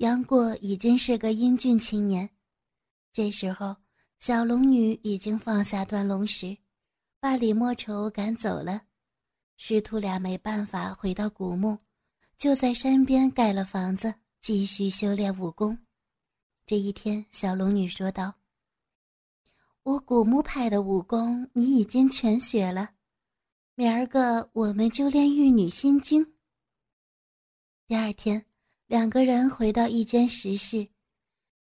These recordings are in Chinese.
杨过已经是个英俊青年，这时候小龙女已经放下断龙石，把李莫愁赶走了。师徒俩没办法回到古墓，就在山边盖了房子，继续修炼武功。这一天，小龙女说道：“我古墓派的武功你已经全学了，明儿个我们就练玉女心经。”第二天。两个人回到一间石室，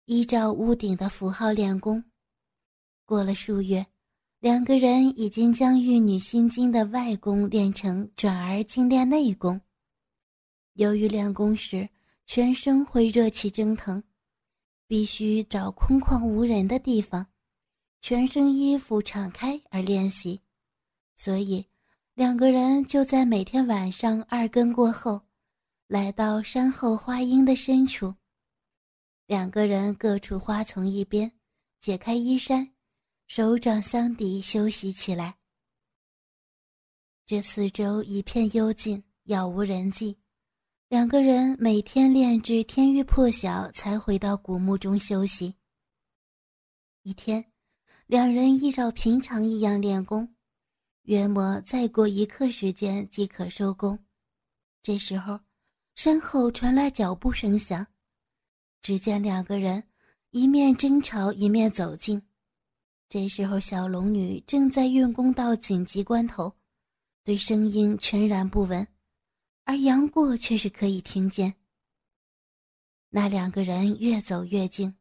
依照屋顶的符号练功。过了数月，两个人已经将《玉女心经》的外功练成，转而精练内功。由于练功时全身会热气蒸腾，必须找空旷无人的地方，全身衣服敞开而练习，所以两个人就在每天晚上二更过后。来到山后花荫的深处，两个人各处花丛一边，解开衣衫，手掌相抵休息起来。这四周一片幽静，杳无人迹。两个人每天练至天欲破晓，才回到古墓中休息。一天，两人依照平常一样练功，约莫再过一刻时间即可收工。这时候。身后传来脚步声响，只见两个人一面争吵一面走近。这时候，小龙女正在运功到紧急关头，对声音全然不闻，而杨过却是可以听见。那两个人越走越近，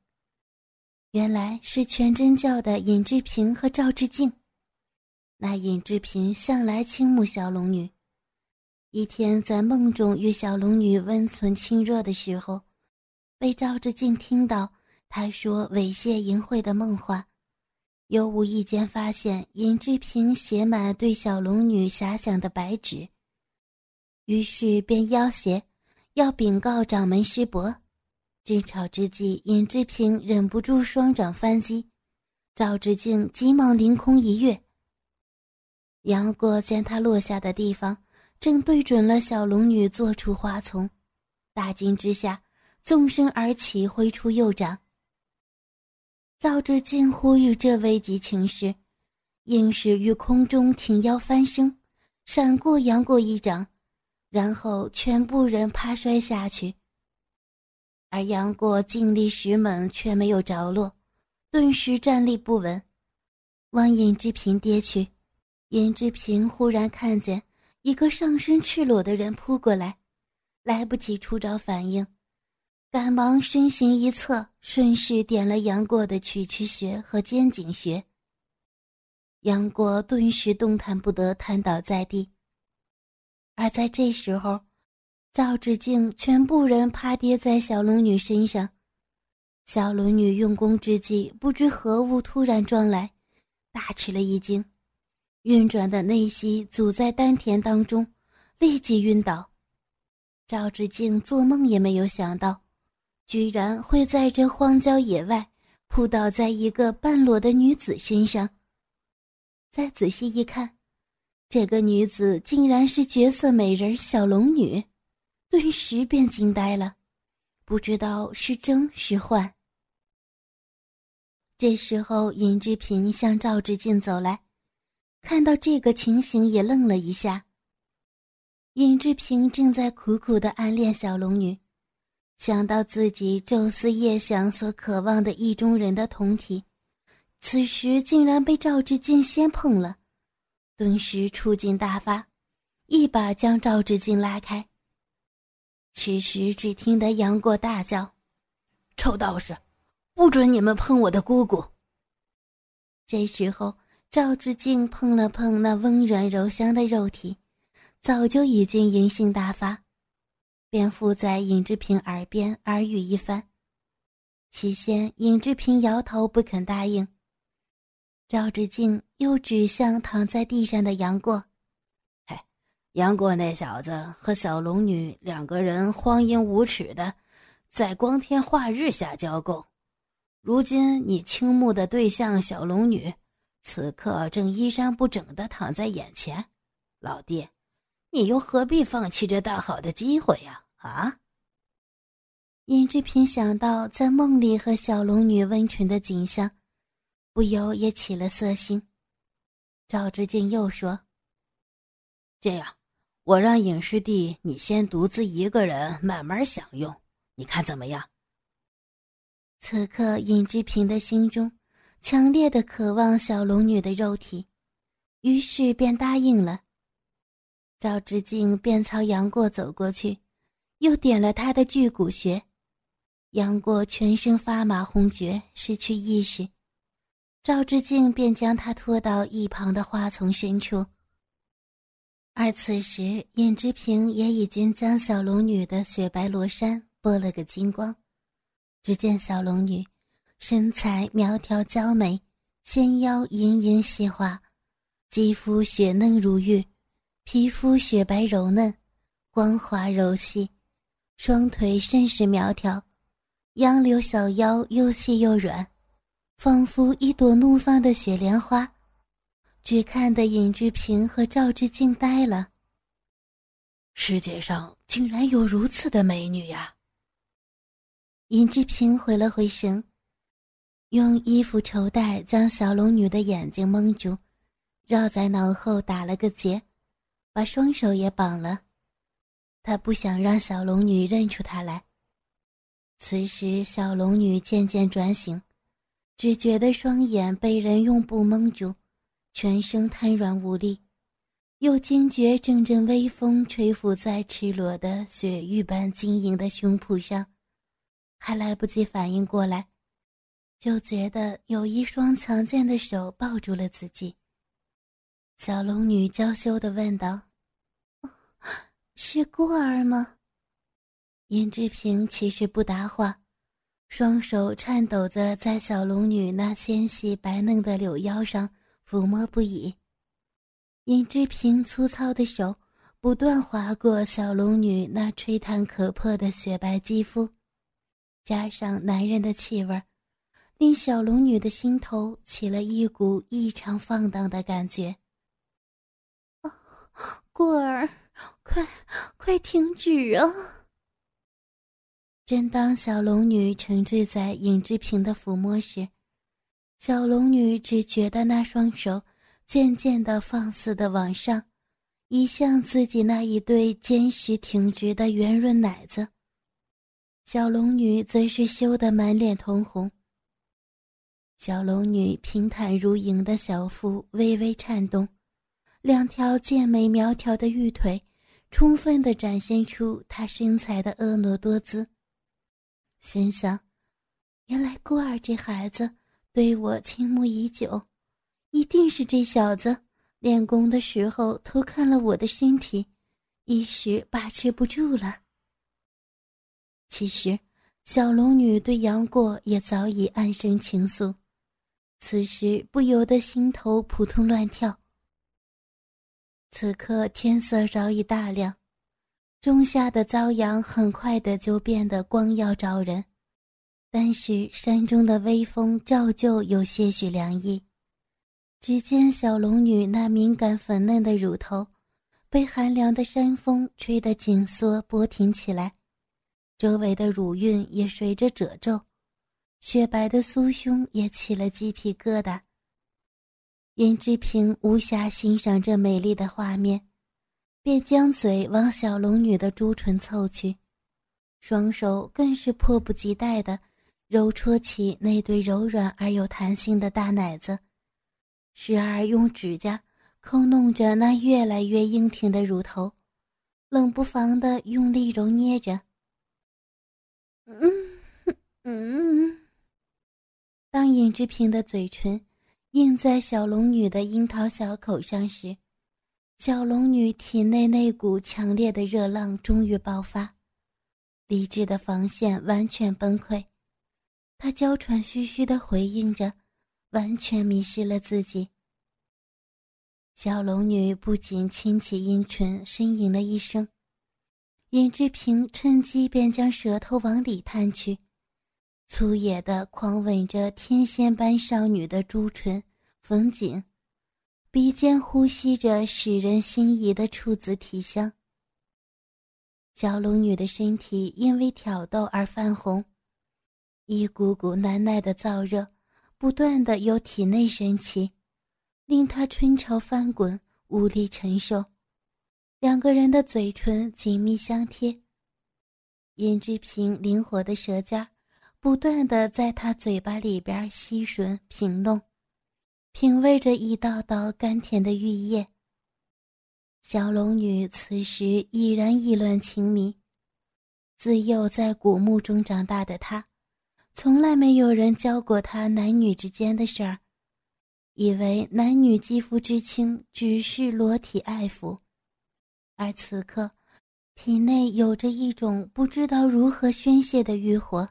原来是全真教的尹志平和赵志敬。那尹志平向来倾慕小龙女。一天在梦中与小龙女温存亲热的时候，被赵志敬听到他说猥亵淫秽的梦话，又无意间发现尹志平写满对小龙女遐想的白纸，于是便要挟，要禀告掌门师伯。争吵之际，尹志平忍不住双掌翻击，赵志敬急忙凌空一跃。杨过见他落下的地方。正对准了小龙女坐处花丛，大惊之下，纵身而起，挥出右掌。赵志敬呼吁这危急情势，硬是于空中挺腰翻身，闪过杨过一掌，然后全部人趴摔下去。而杨过尽力使猛，却没有着落，顿时站立不稳，往尹志平跌去。尹志平忽然看见。一个上身赤裸的人扑过来，来不及出招反应，赶忙身形一侧，顺势点了杨过的曲池穴和肩颈穴。杨过顿时动弹不得，瘫倒在地。而在这时候，赵志敬全部人趴跌在小龙女身上，小龙女用功之际，不知何物突然撞来，大吃了一惊。运转的内息阻在丹田当中，立即晕倒。赵志敬做梦也没有想到，居然会在这荒郊野外扑倒在一个半裸的女子身上。再仔细一看，这个女子竟然是绝色美人小龙女，顿时便惊呆了，不知道是真是幻。这时候，尹志平向赵志敬走来。看到这个情形，也愣了一下。尹志平正在苦苦的暗恋小龙女，想到自己昼思夜想所渴望的意中人的酮体，此时竟然被赵志敬先碰了，顿时触劲大发，一把将赵志敬拉开。此时只听得杨过大叫：“臭道士，不准你们碰我的姑姑！”这时候。赵志敬碰了碰那温软柔香的肉体，早就已经淫性大发，便附在尹志平耳边耳语一番。起先，尹志平摇头不肯答应。赵志敬又指向躺在地上的杨过：“嘿，杨过那小子和小龙女两个人荒淫无耻的，在光天化日下交媾。如今你倾慕的对象小龙女，此刻正衣衫不整的躺在眼前，老弟，你又何必放弃这大好的机会呀？啊？”尹志平想到在梦里和小龙女温存的景象，不由也起了色心。赵志敬又说：“这样，我让尹师弟你先独自一个人慢慢享用，你看怎么样？”此刻，尹志平的心中强烈的渴望小龙女的肉体，于是便答应了。赵志敬便朝杨过走过去，又点了他的巨骨穴。杨过全身发麻，红厥，失去意识。赵志敬便将他拖到一旁的花丛深处。而此时，尹志平也已经将小龙女的雪白罗衫剥了个精光。只见小龙女身材苗条娇美，纤腰盈盈细滑，肌肤雪嫩如玉，皮肤雪白柔嫩，光滑柔细，双腿甚是苗条。杨柳小腰又细又软，仿佛一朵怒放的雪莲花，只看得尹志平和赵志敬呆了。世界上竟然有如此的美女呀！尹志平回了回神，用衣服绸带将小龙女的眼睛蒙住，绕在脑后打了个结，把双手也绑了。他不想让小龙女认出他来。此时，小龙女渐渐转醒，只觉得双眼被人用布蒙住，全身瘫软无力，又惊觉阵阵微风吹拂在赤裸的雪玉般晶莹的胸脯上，还来不及反应过来，就觉得有一双强健的手抱住了自己。小龙女娇羞地问道：“是孤儿吗？”尹志平其实不答话，双手颤抖着在小龙女那纤细白嫩的柳腰上抚摸不已。尹志平粗糙的手不断划过小龙女那吹弹可破的雪白肌肤，加上男人的气味儿，令小龙女的心头起了一股异常放荡的感觉。过儿，快快停止啊！正当小龙女沉醉在尹志平的抚摸时，小龙女只觉得那双手渐渐的放肆的往上，移向自己那一对坚实挺直的圆润奶子。小龙女则是羞得满脸通红。小龙女平坦如莹的小腹微微颤动，两条健美苗条的玉腿，充分的展现出她身材的婀娜多姿。心想，原来孤儿这孩子对我倾慕已久，一定是这小子练功的时候偷看了我的身体，一时把持不住了。其实，小龙女对杨过也早已暗生情愫，此时不由得心头扑通乱跳。此刻天色早已大亮。仲夏的朝阳很快的就变得光耀照人，但是山中的微风照旧有些许凉意。只见小龙女那敏感粉嫩的乳头，被寒凉的山风吹得紧缩波挺起来，周围的乳晕也随着褶皱，雪白的酥胸也起了鸡皮疙瘩。尹志平无暇欣赏这美丽的画面。便将嘴往小龙女的朱唇凑去，双手更是迫不及待地揉搓起那对柔软而有弹性的大奶子，时而用指甲抠弄着那越来越硬挺的乳头，冷不防地用力揉捏着。嗯嗯。当尹志平的嘴唇印在小龙女的樱桃小口上时，小龙女体内那股强烈的热浪终于爆发，理智的防线完全崩溃，他娇喘吁吁的回应着，完全迷失了自己。小龙女不仅轻启阴唇，呻吟了一声，尹志平趁机便将舌头往里探去，粗野的狂吻着天仙般少女的朱唇、风景，鼻尖呼吸着使人心仪的处子体香。小龙女的身体因为挑逗而泛红，一股股难耐的燥热不断的由体内升起，令她春潮翻滚，无力承受。两个人的嘴唇紧密相贴，尹志平灵活的舌尖不断的在她嘴巴里边吸吮品弄，品味着一道道甘甜的玉液。小龙女此时已然意乱情迷。自幼在古墓中长大的她，从来没有人教过她男女之间的事儿，以为男女肌肤之亲只是裸体爱抚，而此刻，体内有着一种不知道如何宣泄的欲火，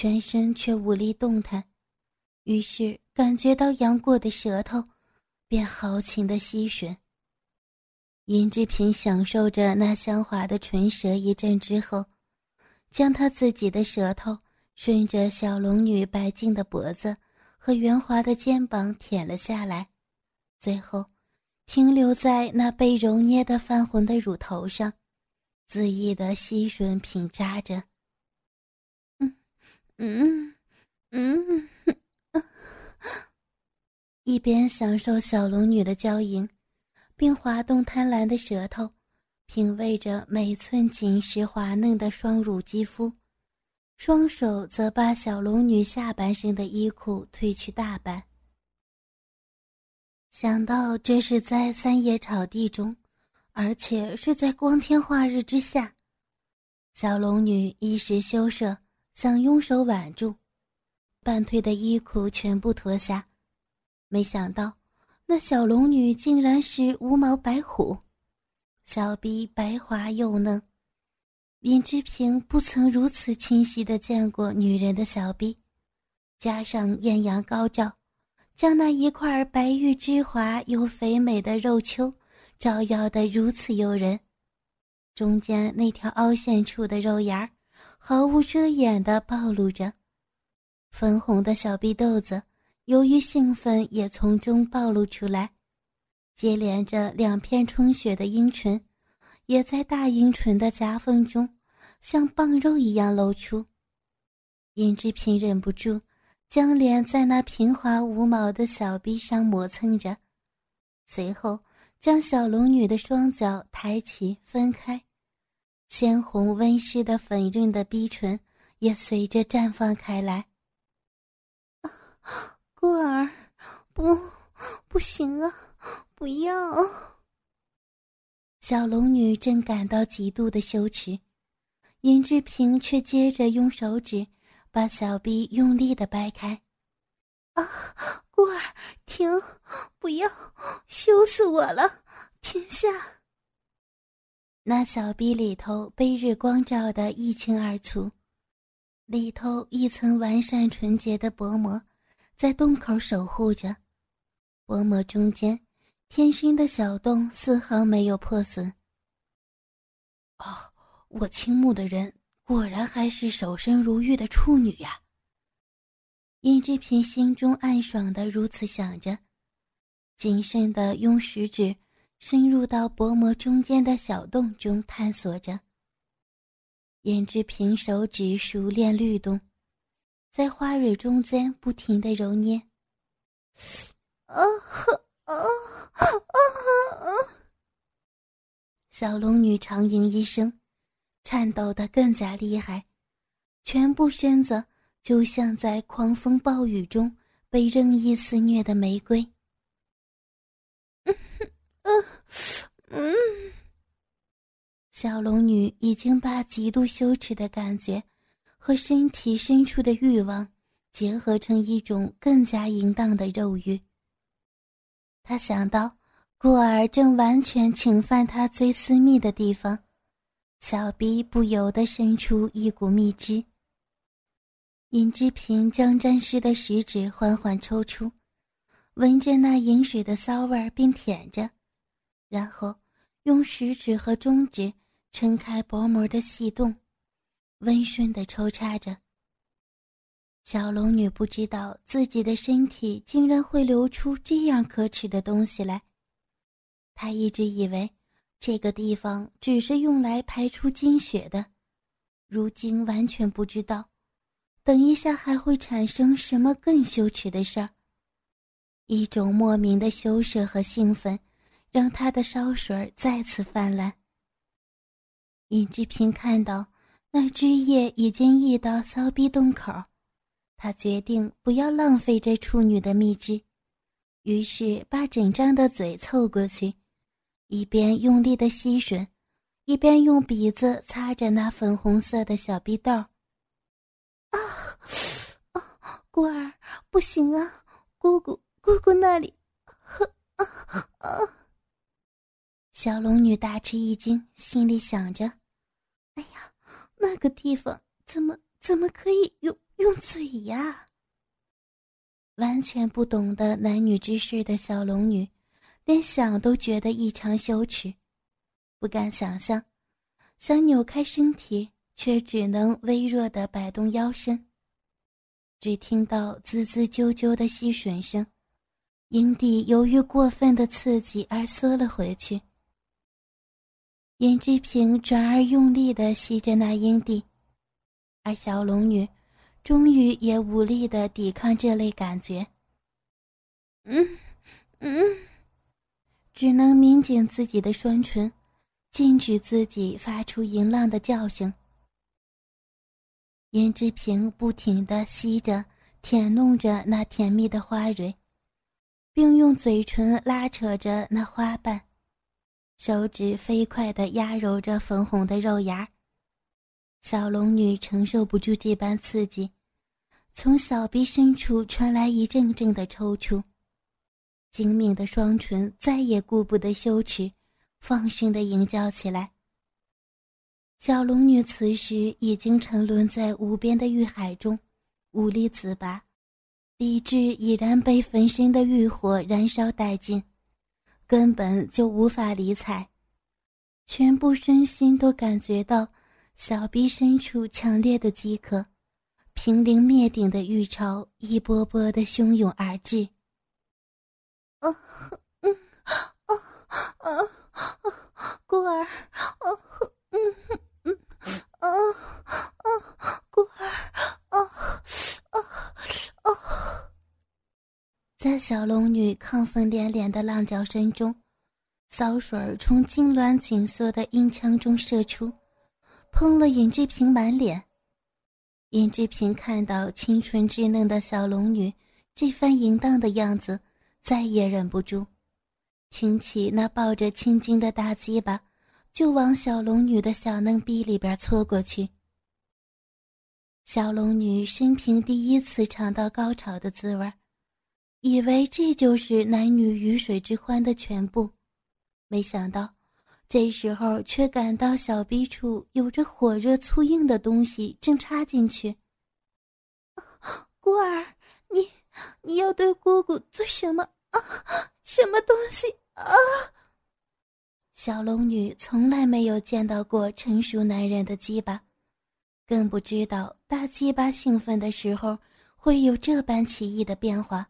全身却无力动弹，于是感觉到杨过的舌头，便豪情的吸吮。尹志平享受着那香滑的唇舌一阵之后，将他自己的舌头顺着小龙女白净的脖子和圆滑的肩膀舔了下来，最后停留在那被揉捏的泛红的乳头上，恣意的吸吮品扎着。嗯嗯嗯，一边享受小龙女的娇吟。并滑动贪婪的舌头，品味着每寸紧实滑嫩的双乳肌肤，双手则把小龙女下半身的衣裤褪去大半。想到这是在三野草地中，而且是在光天化日之下，小龙女一时羞涩，想用手挽住，半褪的衣裤全部脱下，没想到。那小龙女竟然是无毛白虎，小臂白滑又嫩。尹志平不曾如此清晰的见过女人的小臂，加上艳阳高照，将那一块白玉之滑又肥美的肉丘照耀得如此诱人。中间那条凹陷处的肉芽儿毫无遮掩地暴露着，粉红的小臂豆子。由于兴奋，也从中暴露出来，接连着两片充血的阴唇，也在大阴唇的夹缝中，像棒肉一样露出。尹志平忍不住将脸在那平滑无毛的小臂上磨蹭着，随后将小龙女的双脚抬起分开，鲜红温湿的粉润的逼唇也随着绽放开来。啊，过儿，不，不行啊！不要。小龙女正感到极度的羞耻，尹志平却接着用手指把小臂用力的掰开。啊，过儿，停！不要，羞死我了！停下！那小臂里头被日光照得一清二楚，里头一层完善纯洁的薄膜。在洞口守护着，薄膜中间天生的小洞丝毫没有破损。哦，我倾慕的人果然还是守身如玉的处女呀！尹志平心中暗爽的如此想着，谨慎的用食指深入到薄膜中间的小洞中探索着。尹志平手指熟练律动。在花蕊中间不停的揉捏，啊啊啊啊！小龙女长吟一声，颤抖的更加厉害，全部身子就像在狂风暴雨中被任意肆虐的玫瑰。嗯嗯嗯，小龙女已经把极度羞耻的感觉。和身体深处的欲望结合成一种更加淫荡的肉欲。他想到孤儿正完全侵犯他最私密的地方，小臂不由得伸出一股蜜汁。尹志平将沾湿的食指缓缓抽出，闻着那饮水的骚味儿，并舔着，然后用食指和中指撑开薄膜的细洞，温顺的抽插着。小龙女不知道自己的身体竟然会流出这样可耻的东西来，她一直以为这个地方只是用来排出精血的，如今完全不知道。等一下还会产生什么更羞耻的事儿？一种莫名的羞涩和兴奋，让他的烧水再次泛滥。尹志平看到那汁液已经溢到骚逼洞口，他决定不要浪费这处女的蜜汁，于是把整张的嘴凑过去，一边用力的吸吮，一边用鼻子擦着那粉红色的小逼豆。啊，啊，孤儿，不行啊！姑姑，姑姑那里，呵，啊啊！小龙女大吃一惊，心里想着：“哎呀，那个地方怎么怎么可以用用嘴呀？”完全不懂得男女之事的小龙女，连想都觉得异常羞耻，不敢想象，想扭开身体。却只能微弱的摆动腰身。只听到滋滋啾啾的吸吮声，阴蒂由于过分的刺激而缩了回去。尹志平转而用力的吸着那阴蒂，而小龙女终于也无力的抵抗这类感觉。嗯嗯，只能抿紧自己的双唇，禁止自己发出淫浪的叫声。颜志平不停地吸着、舔弄着那甜蜜的花蕊，并用嘴唇拉扯着那花瓣，手指飞快地压揉着粉红的肉芽。小龙女承受不住这般刺激，从小臂深处传来一阵阵的抽搐，精明的双唇再也顾不得羞耻，放声地吟叫起来。小龙女此时已经沉沦在无边的欲海中，无力自拔，理智已然被焚身的欲火燃烧殆尽，根本就无法理睬，全部身心都感觉到小臂深处强烈的饥渴，濒临灭顶的欲潮一波波的汹涌而至。啊，嗯，啊，啊，啊，孤儿，啊，嗯。啊啊，孤儿啊啊啊！在小龙女亢奋连连的浪叫声中，骚水儿从痉挛紧缩的阴腔中射出，喷了尹志平满脸。尹志平看到清纯稚嫩的小龙女这番淫荡的样子，再也忍不住，挺起那抱着青筋的大鸡巴。就往小龙女的小嫩逼里边搓过去。小龙女生平第一次尝到高潮的滋味儿，以为这就是男女鱼水之欢的全部，没想到这时候却感到小逼处有着火热粗硬的东西正插进去。孤儿，你你要对姑姑做什么啊？什么东西啊？小龙女从来没有见到过成熟男人的鸡巴，更不知道大鸡巴兴奋的时候会有这般奇异的变化。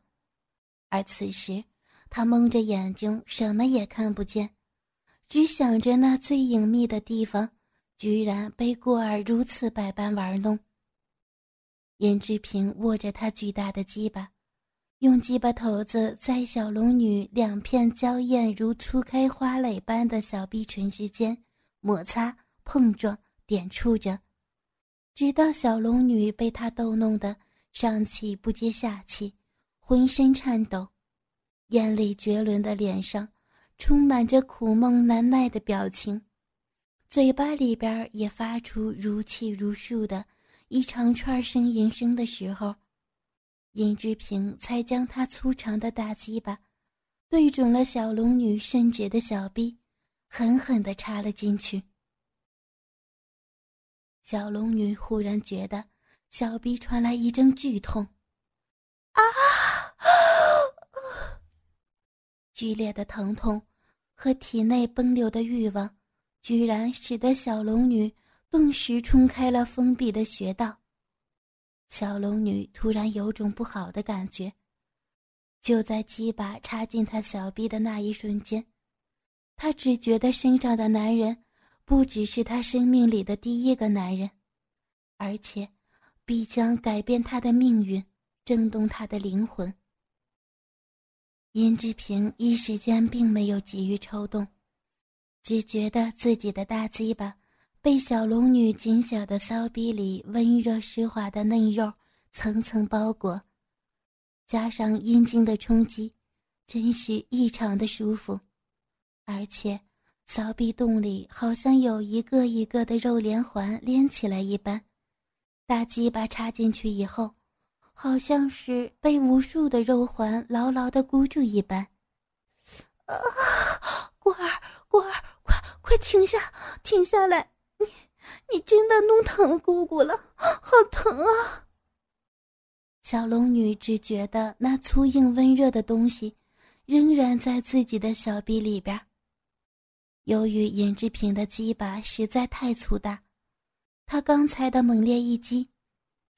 而此时，他蒙着眼睛，什么也看不见，只想着那最隐秘的地方，居然被孤儿如此百般玩弄。颜志平握着他巨大的鸡巴。用鸡巴头子在小龙女两片娇艳如初开花蕾般的小臂唇之间摩擦、碰撞、点触着，直到小龙女被他逗弄得上气不接下气，浑身颤抖，艳丽绝伦的脸上充满着苦闷难耐的表情，嘴巴里边也发出如泣如诉的一长串呻吟声的时候。尹志平才将他粗长的大鸡巴对准了小龙女圣洁的小臂，狠狠地插了进去。小龙女忽然觉得小臂传来一阵剧痛，啊！剧烈的疼痛和体内奔流的欲望，居然使得小龙女顿时冲开了封闭的穴道。小龙女突然有种不好的感觉，就在鸡巴插进她小臂的那一瞬间，她只觉得身上的男人不只是她生命里的第一个男人，而且必将改变她的命运，震动她的灵魂。殷志平一时间并没有急于抽动，只觉得自己的大鸡巴。被小龙女紧小的骚逼里温热湿滑的嫩肉层层包裹，加上阴茎的冲击，真是异常的舒服。而且，骚逼洞里好像有一个一个的肉连环连起来一般，大鸡巴插进去以后，好像是被无数的肉环牢牢的箍住一般。啊，果儿，果儿，快快停下，停下来！你，你真的弄疼姑姑了，好疼啊！小龙女只觉得那粗硬温热的东西，仍然在自己的小臂里边。由于尹志平的鸡巴实在太粗大，他刚才的猛烈一击，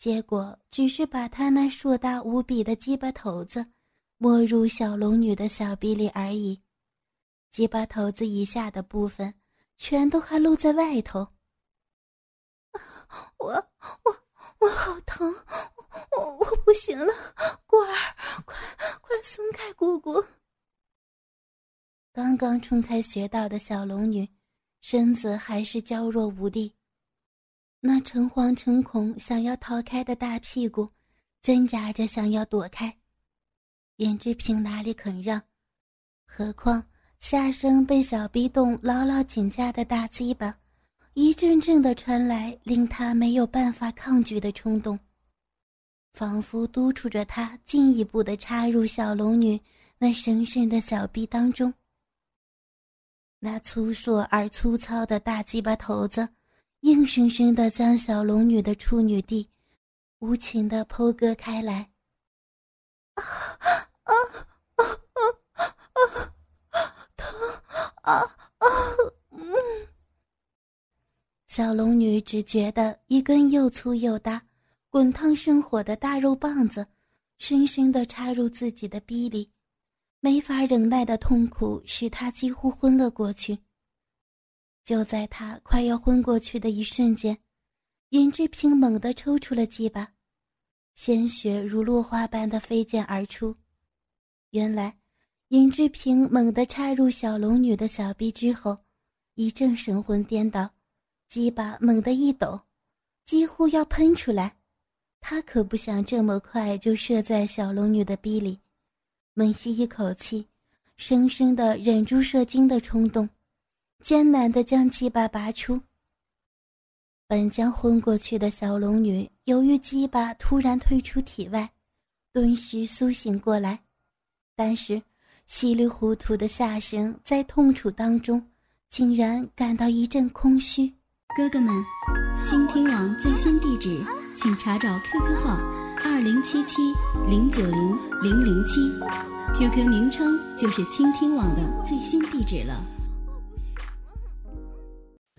结果只是把他那硕大无比的鸡巴头子没入小龙女的小臂里而已，鸡巴头子以下的部分。全都还露在外头，我我我好疼，我我不行了，果儿，快快松开姑姑！刚刚冲开穴道的小龙女，身子还是娇弱无力，那诚惶诚恐想要逃开的大屁股，挣扎着想要躲开，严志平哪里肯让？何况。下身被小逼洞牢牢紧夹的大鸡巴，一阵阵的传来，令他没有办法抗拒的冲动，仿佛督促着他进一步的插入小龙女那神圣的小臂当中。那粗硕而粗糙的大鸡巴头子，硬生生的将小龙女的处女地无情的剖割开来。啊啊啊啊啊！疼啊啊！嗯，小龙女只觉得一根又粗又大、滚烫生火的大肉棒子，深深的插入自己的逼里，没法忍耐的痛苦使她几乎昏了过去。就在他快要昏过去的一瞬间，尹志平猛地抽出了鸡巴，鲜血如落花般的飞溅而出。原来。尹志平猛地插入小龙女的小臂之后，一阵神魂颠倒，鸡巴猛地一抖，几乎要喷出来。他可不想这么快就射在小龙女的逼里，猛吸一口气，生生的忍住射精的冲动，艰难的将鸡巴拔出。本将昏过去的小龙女，由于鸡巴突然退出体外，顿时苏醒过来，但是。稀里糊涂的下身在痛楚当中，竟然感到一阵空虚。哥哥们，倾听网最新地址，请查找 QQ 号二零七七零九零零零七，QQ 名称就是倾听网的最新地址了。